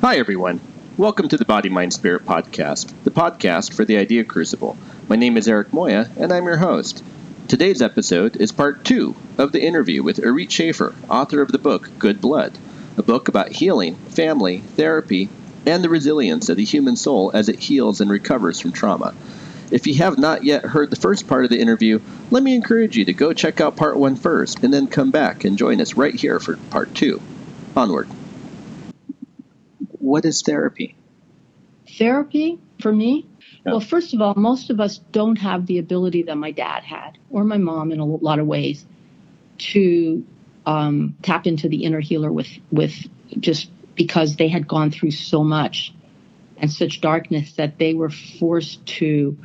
Hi, everyone. Welcome to the Body, Mind, Spirit podcast, the podcast for the Idea Crucible. My name is Eric Moya, and I'm your host. Today's episode is part two of the interview with Irit Schaffer, author of the book Good Blood, a book about healing, family, therapy, and the resilience of the human soul as it heals and recovers from trauma. If you have not yet heard the first part of the interview, let me encourage you to go check out part one first and then come back and join us right here for part two. Onward. What is therapy? Therapy, for me, yeah. Well, first of all, most of us don't have the ability that my dad had, or my mom in a lot of ways, to um, tap into the inner healer with with just because they had gone through so much and such darkness that they were forced to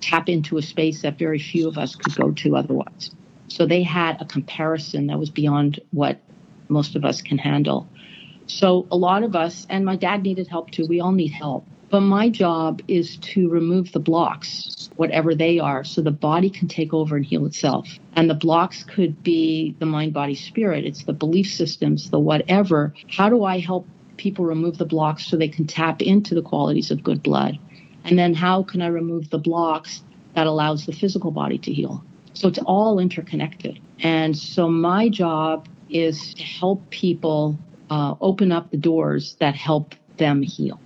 tap into a space that very few of us could go to otherwise. So they had a comparison that was beyond what most of us can handle. So a lot of us, and my dad needed help too. We all need help. But my job is to remove the blocks, whatever they are, so the body can take over and heal itself. And the blocks could be the mind, body, spirit. It's the belief systems, the whatever. How do I help people remove the blocks so they can tap into the qualities of good blood? And then how can I remove the blocks that allows the physical body to heal? So it's all interconnected. And so my job is to help people uh, open up the doors that help them heal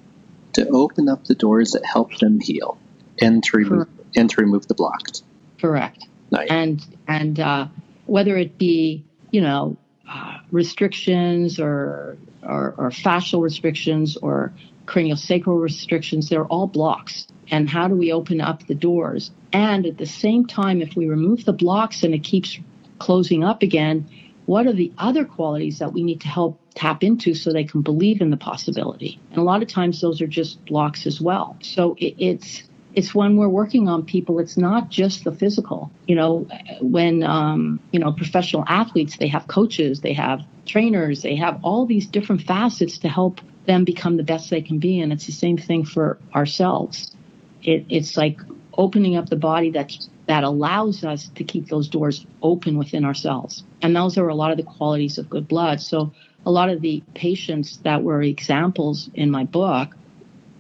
to open up the doors that help them heal and to remove, and to remove the blocks. Correct. Nice. And and uh, whether it be you know uh, restrictions or, or or fascial restrictions or craniosacral restrictions, they're all blocks. And how do we open up the doors? And at the same time, if we remove the blocks and it keeps closing up again, what are the other qualities that we need to help tap into so they can believe in the possibility? And a lot of times those are just blocks as well. So it, it's it's when we're working on people it's not just the physical you know when um, you know professional athletes they have coaches they have trainers they have all these different facets to help them become the best they can be and it's the same thing for ourselves it, it's like opening up the body that's that allows us to keep those doors open within ourselves. And those are a lot of the qualities of good blood. So a lot of the patients that were examples in my book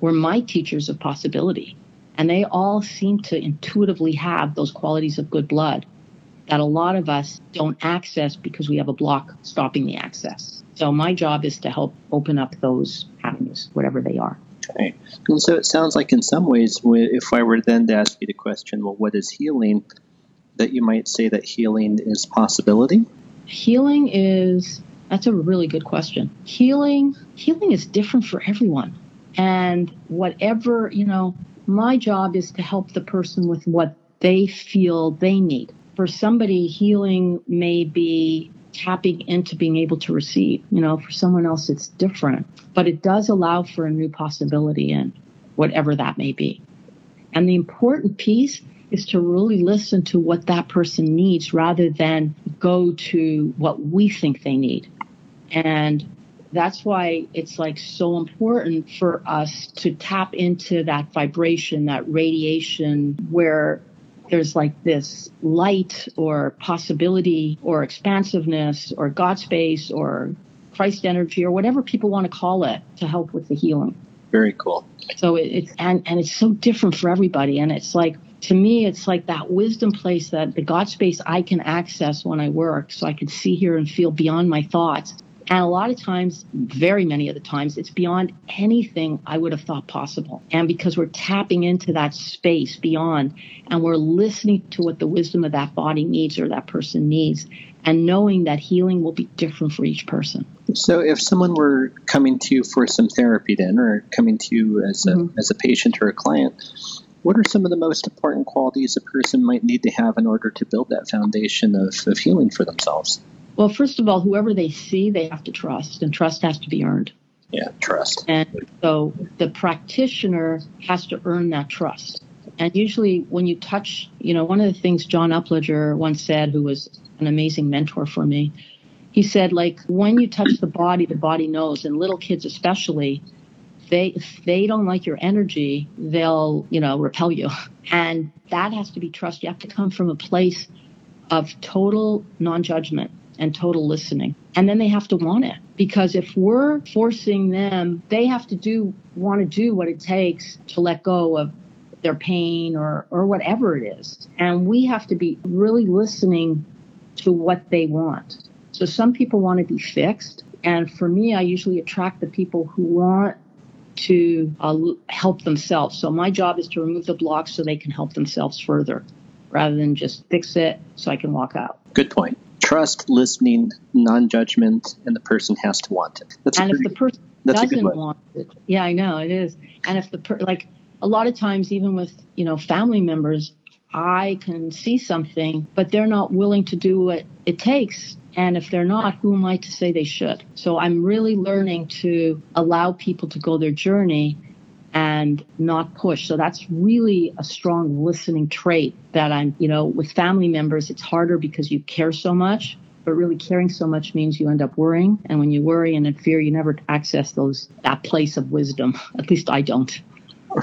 were my teachers of possibility. And they all seem to intuitively have those qualities of good blood that a lot of us don't access because we have a block stopping the access. So my job is to help open up those avenues, whatever they are. Okay. And so it sounds like, in some ways, if I were then to ask you the question, well, what is healing? That you might say that healing is possibility? Healing is, that's a really good question. Healing, healing is different for everyone. And whatever, you know, my job is to help the person with what they feel they need. For somebody, healing may be tapping into being able to receive. You know, for someone else, it's different, but it does allow for a new possibility in whatever that may be. And the important piece is to really listen to what that person needs rather than go to what we think they need. And that's why it's like so important for us to tap into that vibration, that radiation where there's like this light or possibility or expansiveness or God space or Christ energy or whatever people want to call it to help with the healing. Very cool. So it, it's and and it's so different for everybody, and it's like to me, it's like that wisdom place that the God space I can access when I work, so I can see, hear, and feel beyond my thoughts. And a lot of times, very many of the times, it's beyond anything I would have thought possible. And because we're tapping into that space beyond and we're listening to what the wisdom of that body needs or that person needs and knowing that healing will be different for each person. So if someone were coming to you for some therapy then or coming to you as a, mm-hmm. as a patient or a client, what are some of the most important qualities a person might need to have in order to build that foundation of, of healing for themselves? Well, first of all, whoever they see, they have to trust, and trust has to be earned. Yeah, trust. And so the practitioner has to earn that trust. And usually, when you touch, you know, one of the things John Upledger once said, who was an amazing mentor for me, he said, like, when you touch the body, the body knows, and little kids especially, they if they don't like your energy, they'll, you know, repel you. And that has to be trust. You have to come from a place of total non-judgment and total listening. And then they have to want it because if we're forcing them, they have to do, want to do what it takes to let go of their pain or, or whatever it is. And we have to be really listening to what they want. So some people want to be fixed. And for me, I usually attract the people who want to uh, help themselves. So my job is to remove the blocks so they can help themselves further rather than just fix it so I can walk out. Good point. Trust, listening, non judgment, and the person has to want it. That's and if the person doesn't want it, yeah, I know it is. And if the per- like a lot of times, even with you know family members, I can see something, but they're not willing to do what it takes and if they're not, who am I to say they should? So I'm really learning to allow people to go their journey and not push. So that's really a strong listening trait that I'm, you know, with family members, it's harder because you care so much. But really caring so much means you end up worrying. And when you worry and in fear, you never access those that place of wisdom. At least I don't.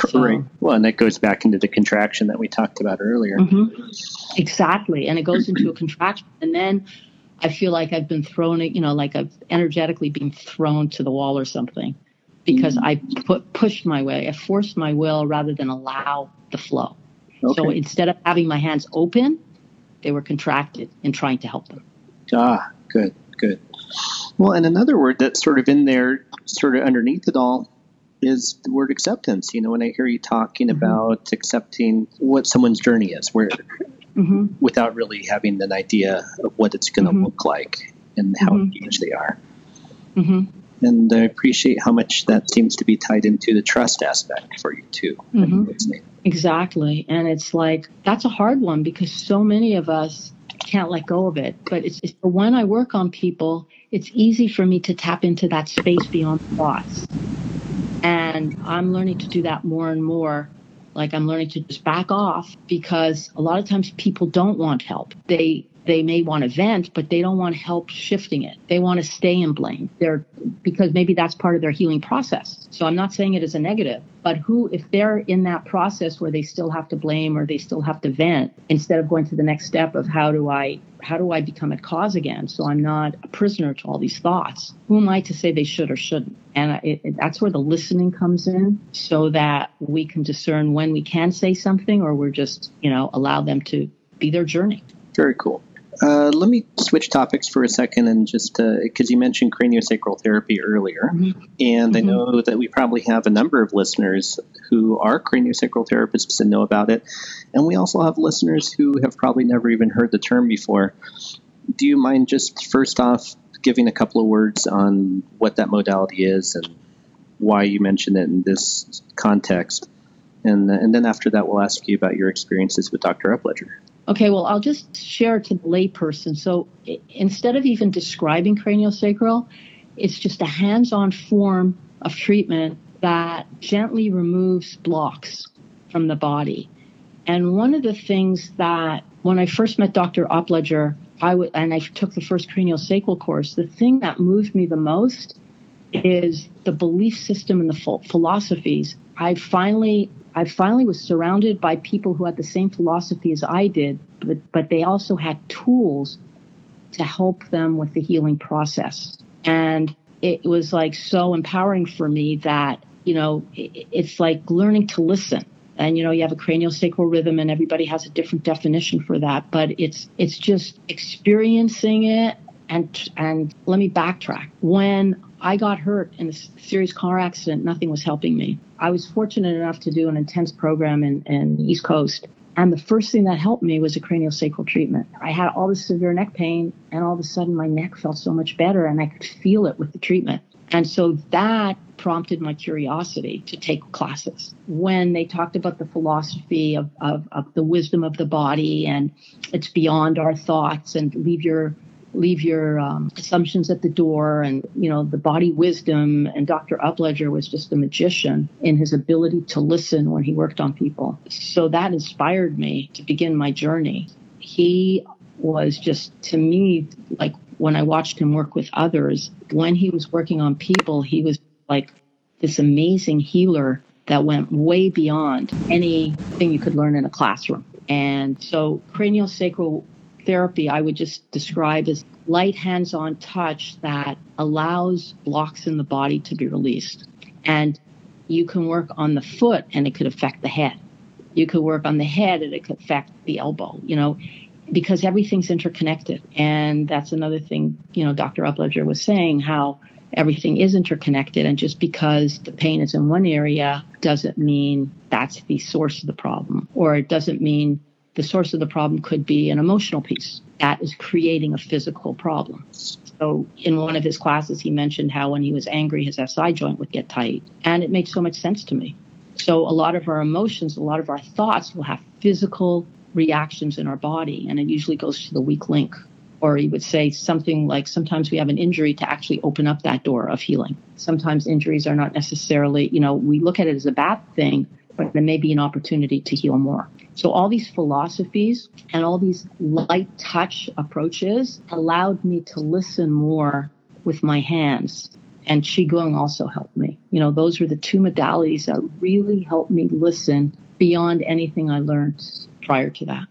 So, right. Well, and that goes back into the contraction that we talked about earlier. Mm-hmm. Exactly. And it goes into a contraction. And then I feel like I've been thrown, you know, like I've energetically been thrown to the wall or something because mm-hmm. I put pushed my way. I forced my will rather than allow the flow. Okay. So instead of having my hands open, they were contracted in trying to help them. Ah, good, good. Well, and another word that's sort of in there, sort of underneath it all, is the word acceptance. You know, when I hear you talking mm-hmm. about accepting what someone's journey is, where mm-hmm. without really having an idea of what it's going to mm-hmm. look like and how mm-hmm. engaged they are. And I appreciate how much that seems to be tied into the trust aspect for you too. Mm-hmm. Exactly, and it's like that's a hard one because so many of us can't let go of it. But it's, it's when I work on people, it's easy for me to tap into that space beyond thoughts. And I'm learning to do that more and more like I'm learning to just back off because a lot of times people don't want help. They they may want to vent, but they don't want help shifting it. They want to stay in blame. They're because maybe that's part of their healing process. So I'm not saying it as a negative, but who, if they're in that process where they still have to blame or they still have to vent, instead of going to the next step of how do I how do I become a cause again? So I'm not a prisoner to all these thoughts. Who am I to say they should or shouldn't? And it, it, that's where the listening comes in, so that we can discern when we can say something or we're just you know allow them to be their journey. Very cool. Uh, let me switch topics for a second and just because uh, you mentioned craniosacral therapy earlier, mm-hmm. and mm-hmm. I know that we probably have a number of listeners who are craniosacral therapists and know about it, and we also have listeners who have probably never even heard the term before. Do you mind just first off giving a couple of words on what that modality is and why you mentioned it in this context? And, and then after that, we'll ask you about your experiences with Dr. Upledger. Okay, well, I'll just share it to the layperson. So instead of even describing craniosacral, it's just a hands on form of treatment that gently removes blocks from the body. And one of the things that when I first met Dr. Upledger, I w- and I took the first craniosacral course, the thing that moved me the most is the belief system and the philosophies. I finally I finally was surrounded by people who had the same philosophy as I did, but, but they also had tools to help them with the healing process. And it was like so empowering for me that, you know, it's like learning to listen. And you know, you have a cranial sacral rhythm and everybody has a different definition for that, but it's it's just experiencing it and and let me backtrack. When I got hurt in a serious car accident. Nothing was helping me. I was fortunate enough to do an intense program in, in the East Coast. And the first thing that helped me was a craniosacral treatment. I had all this severe neck pain, and all of a sudden my neck felt so much better, and I could feel it with the treatment. And so that prompted my curiosity to take classes. When they talked about the philosophy of, of, of the wisdom of the body and it's beyond our thoughts and leave your leave your um, assumptions at the door and you know the body wisdom and dr upledger was just a magician in his ability to listen when he worked on people. So that inspired me to begin my journey. He was just to me like when i watched him work with others when he was working on people he was like this amazing healer that went way beyond anything you could learn in a classroom. And so craniosacral therapy I would just describe as light hands on touch that allows blocks in the body to be released. And you can work on the foot and it could affect the head. You could work on the head and it could affect the elbow, you know, because everything's interconnected. And that's another thing, you know, Dr. Upledger was saying how everything is interconnected. And just because the pain is in one area doesn't mean that's the source of the problem, or it doesn't mean the source of the problem could be an emotional piece that is creating a physical problem. So, in one of his classes, he mentioned how when he was angry, his SI joint would get tight. And it makes so much sense to me. So, a lot of our emotions, a lot of our thoughts will have physical reactions in our body, and it usually goes to the weak link. Or he would say something like, sometimes we have an injury to actually open up that door of healing. Sometimes injuries are not necessarily, you know, we look at it as a bad thing, but there may be an opportunity to heal more. So all these philosophies and all these light touch approaches allowed me to listen more with my hands. And Qigong also helped me. You know, those were the two modalities that really helped me listen beyond anything I learned prior to that.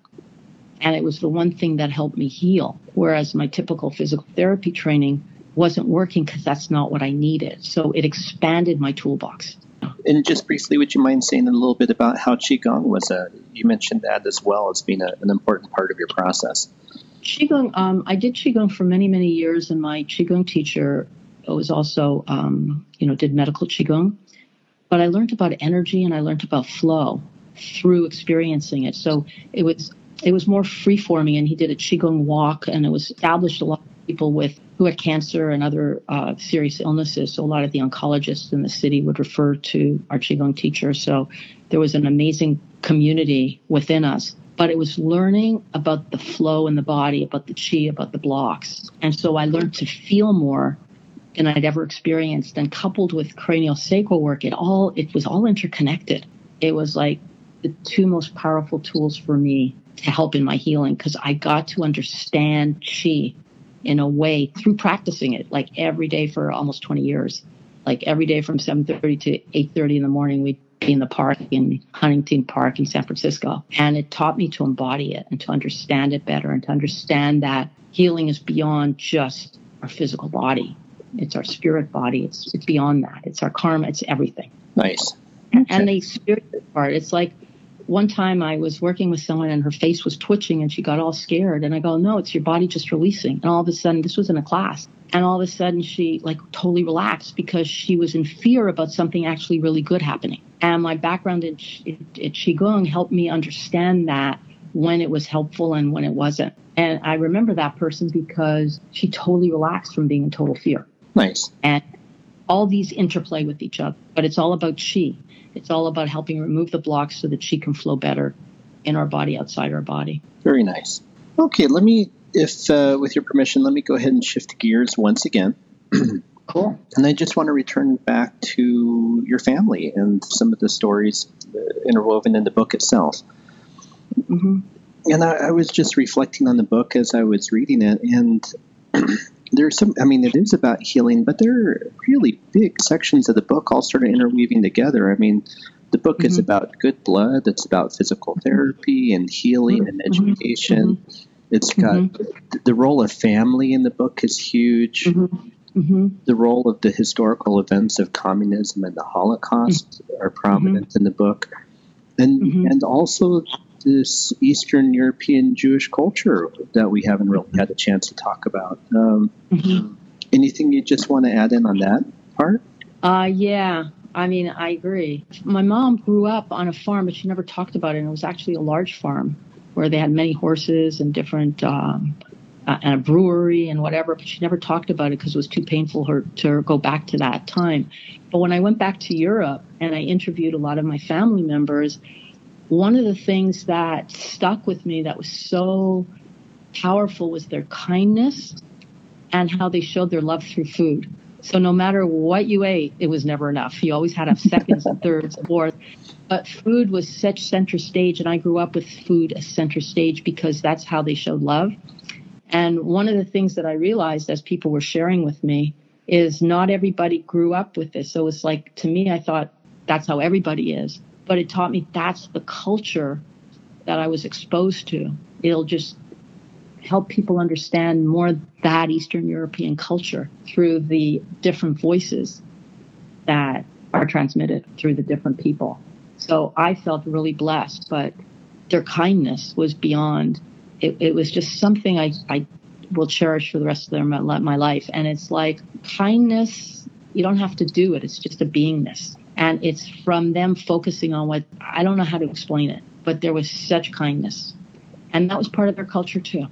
And it was the one thing that helped me heal. Whereas my typical physical therapy training wasn't working because that's not what I needed. So it expanded my toolbox. And just briefly, would you mind saying a little bit about how Qigong was a, you mentioned that as well as being a, an important part of your process? Qigong, um, I did Qigong for many, many years, and my Qigong teacher was also, um, you know, did medical Qigong. But I learned about energy and I learned about flow through experiencing it. So it was it was more free forming, and he did a Qigong walk, and it was established a lot of people with who had cancer and other uh, serious illnesses. So a lot of the oncologists in the city would refer to our Qigong teacher. So there was an amazing community within us. But it was learning about the flow in the body, about the chi, about the blocks. And so I learned to feel more than I'd ever experienced. And coupled with cranial sacral work, it all it was all interconnected. It was like the two most powerful tools for me to help in my healing because I got to understand chi in a way through practicing it like every day for almost 20 years. Like every day from 7.30 to 8.30 in the morning we'd be in the park in huntington park in san francisco. And it taught me to embody it and to understand it better and to understand that healing is beyond just our physical body. It's our spirit body. It's, it's beyond that. It's our karma. It's everything. Nice. Okay. and the spirit part it's like one time I was working with someone and her face was twitching and she got all scared. And I go, no, it's your body just releasing. And all of a sudden, this was in a class. And all of a sudden, she like totally relaxed because she was in fear about something actually really good happening. And my background in, in, in Qigong helped me understand that when it was helpful and when it wasn't. And I remember that person because she totally relaxed from being in total fear. Nice. And all these interplay with each other, but it's all about chi. It's all about helping remove the blocks so that she can flow better in our body, outside our body. Very nice. Okay, let me, if uh, with your permission, let me go ahead and shift gears once again. cool. And I just want to return back to your family and some of the stories uh, interwoven in the book itself. Mm-hmm. And I, I was just reflecting on the book as I was reading it, and there's some i mean it is about healing but there are really big sections of the book all sort of interweaving together i mean the book mm-hmm. is about good blood it's about physical therapy and healing and mm-hmm. education mm-hmm. it's got mm-hmm. the role of family in the book is huge mm-hmm. Mm-hmm. the role of the historical events of communism and the holocaust are prominent in the book and and also this Eastern European Jewish culture that we haven't really had a chance to talk about. Um, mm-hmm. Anything you just want to add in on that part? Uh, yeah. I mean, I agree. My mom grew up on a farm, but she never talked about it. And it was actually a large farm where they had many horses and different, um, uh, and a brewery and whatever. But she never talked about it because it was too painful her to go back to that time. But when I went back to Europe and I interviewed a lot of my family members, one of the things that stuck with me that was so powerful was their kindness and how they showed their love through food. So no matter what you ate, it was never enough. You always had have seconds and thirds and fourth. But food was such center stage, and I grew up with food as center stage because that's how they showed love. And one of the things that I realized as people were sharing with me is not everybody grew up with this. So it's like to me, I thought that's how everybody is but it taught me that's the culture that I was exposed to. It'll just help people understand more that Eastern European culture through the different voices that are transmitted through the different people. So I felt really blessed, but their kindness was beyond. It, it was just something I, I will cherish for the rest of their, my, my life. And it's like kindness, you don't have to do it. It's just a beingness. And it's from them focusing on what I don't know how to explain it, but there was such kindness. And that was part of their culture too.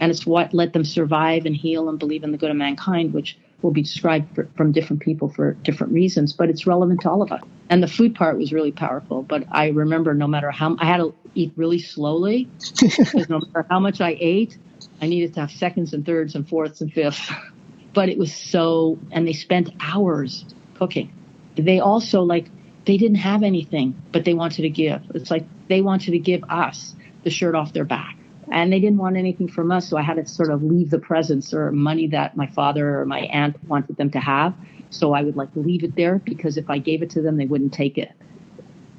And it's what let them survive and heal and believe in the good of mankind, which will be described for, from different people for different reasons, but it's relevant to all of us. And the food part was really powerful. But I remember no matter how I had to eat really slowly because no matter how much I ate, I needed to have seconds and thirds and fourths and fifths. but it was so, and they spent hours cooking. They also like they didn't have anything, but they wanted to give. It's like they wanted to give us the shirt off their back and they didn't want anything from us. So I had to sort of leave the presents or money that my father or my aunt wanted them to have. So I would like leave it there because if I gave it to them, they wouldn't take it.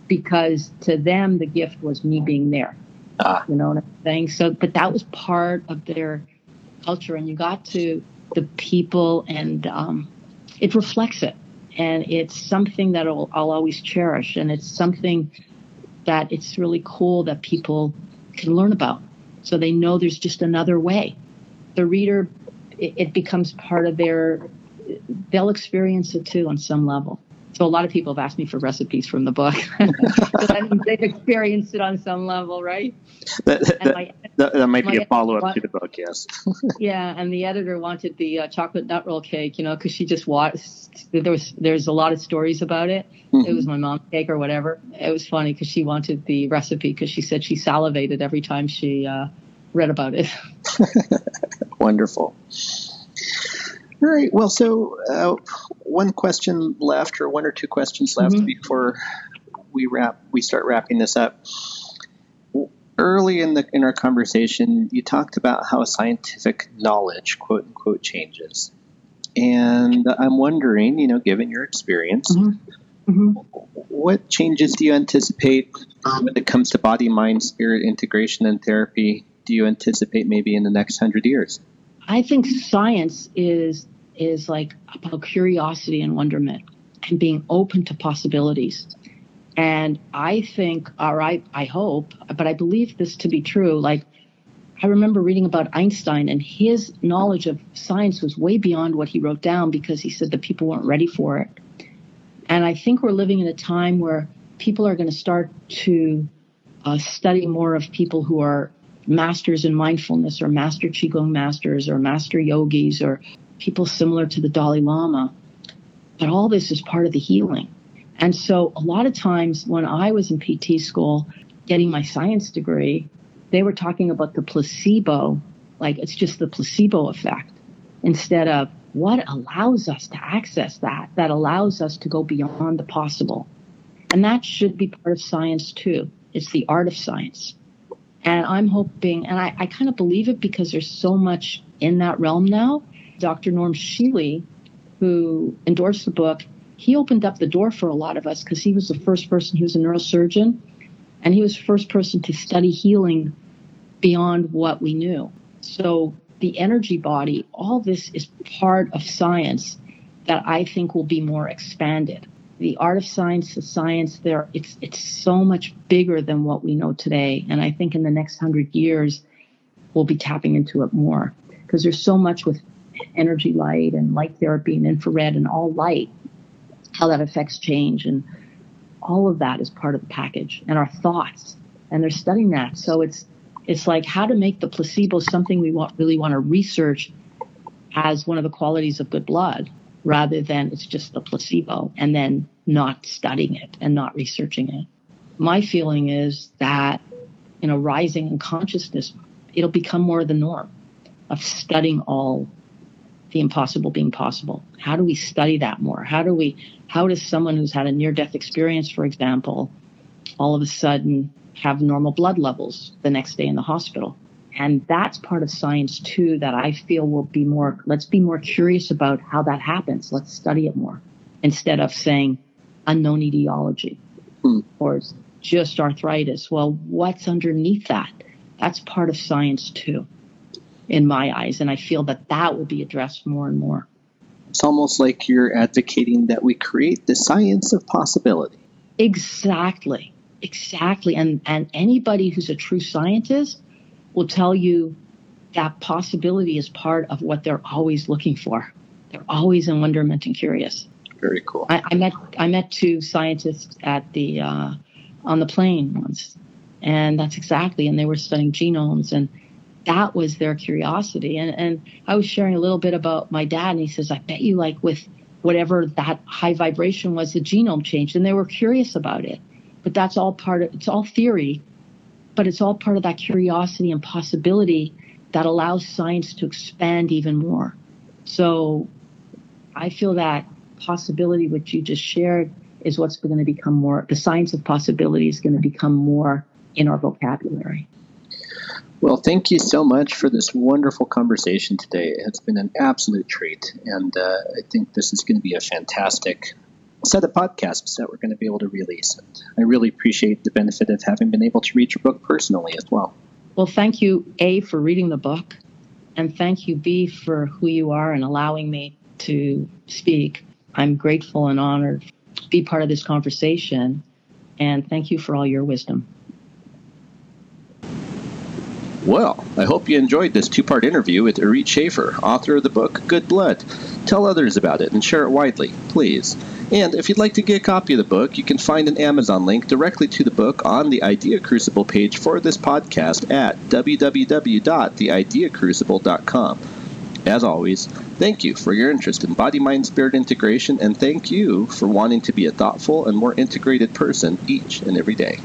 Because to them, the gift was me being there. Ah. You know what I'm saying? So, but that was part of their culture, and you got to the people, and um, it reflects it, and it's something that I'll, I'll always cherish, and it's something that it's really cool that people can learn about so they know there's just another way. The reader, it, it becomes part of their, they'll experience it too on some level. So a lot of people have asked me for recipes from the book. they've experienced it on some level, right? That, that, my, that, that might be a follow up to the book, yes. yeah, and the editor wanted the uh, chocolate nut roll cake, you know, because she just watched. There was there's a lot of stories about it. Mm-hmm. It was my mom's cake or whatever. It was funny because she wanted the recipe because she said she salivated every time she uh, read about it. Wonderful. All right. Well, so uh, one question left, or one or two questions left mm-hmm. before we wrap. We start wrapping this up. Early in the in our conversation, you talked about how scientific knowledge, quote unquote, changes, and I'm wondering, you know, given your experience, mm-hmm. Mm-hmm. what changes do you anticipate when it comes to body, mind, spirit integration and therapy? Do you anticipate maybe in the next hundred years? I think science is is like about curiosity and wonderment and being open to possibilities. And I think, or I, I hope, but I believe this to be true. Like, I remember reading about Einstein, and his knowledge of science was way beyond what he wrote down because he said that people weren't ready for it. And I think we're living in a time where people are going to start to uh, study more of people who are masters in mindfulness or master qigong masters or master yogis or people similar to the Dalai Lama. But all this is part of the healing. And so a lot of times when I was in PT school getting my science degree, they were talking about the placebo, like it's just the placebo effect, instead of what allows us to access that, that allows us to go beyond the possible. And that should be part of science too. It's the art of science. And I'm hoping, and I, I kind of believe it because there's so much in that realm now. Dr. Norm Shealy, who endorsed the book, he opened up the door for a lot of us because he was the first person, he was a neurosurgeon, and he was the first person to study healing beyond what we knew. So the energy body, all this is part of science that I think will be more expanded the art of science, the science there, it's it's so much bigger than what we know today. And I think in the next hundred years, we'll be tapping into it more because there's so much with energy light and light therapy and infrared and all light, how that affects change and all of that is part of the package and our thoughts. And they're studying that. So it's it's like how to make the placebo something we want really want to research as one of the qualities of good blood rather than it's just the placebo and then not studying it and not researching it. My feeling is that in a rising in consciousness, it'll become more the norm of studying all the impossible being possible. How do we study that more? How do we, how does someone who's had a near death experience, for example, all of a sudden have normal blood levels the next day in the hospital? And that's part of science too that I feel will be more, let's be more curious about how that happens. Let's study it more instead of saying unknown etiology hmm. or just arthritis. Well, what's underneath that? That's part of science too. In my eyes. And I feel that that will be addressed more and more. It's almost like you're advocating that we create the science of possibility. Exactly. Exactly. And and anybody who's a true scientist will tell you that possibility is part of what they're always looking for. They're always in wonderment and curious. Very cool. I, I met I met two scientists at the uh, on the plane once, and that's exactly. And they were studying genomes, and that was their curiosity. And and I was sharing a little bit about my dad, and he says, "I bet you like with whatever that high vibration was, the genome changed," and they were curious about it. But that's all part of it's all theory, but it's all part of that curiosity and possibility that allows science to expand even more. So I feel that possibility, which you just shared, is what's going to become more, the science of possibility is going to become more in our vocabulary. Well, thank you so much for this wonderful conversation today. It's been an absolute treat, and uh, I think this is going to be a fantastic set of podcasts that we're going to be able to release. And I really appreciate the benefit of having been able to read your book personally as well. Well, thank you, A, for reading the book, and thank you, B, for who you are and allowing me to speak. I'm grateful and honored to be part of this conversation, and thank you for all your wisdom. Well, I hope you enjoyed this two part interview with Irit Schaffer, author of the book Good Blood. Tell others about it and share it widely, please. And if you'd like to get a copy of the book, you can find an Amazon link directly to the book on the Idea Crucible page for this podcast at www.theideacrucible.com. As always, thank you for your interest in body mind spirit integration, and thank you for wanting to be a thoughtful and more integrated person each and every day.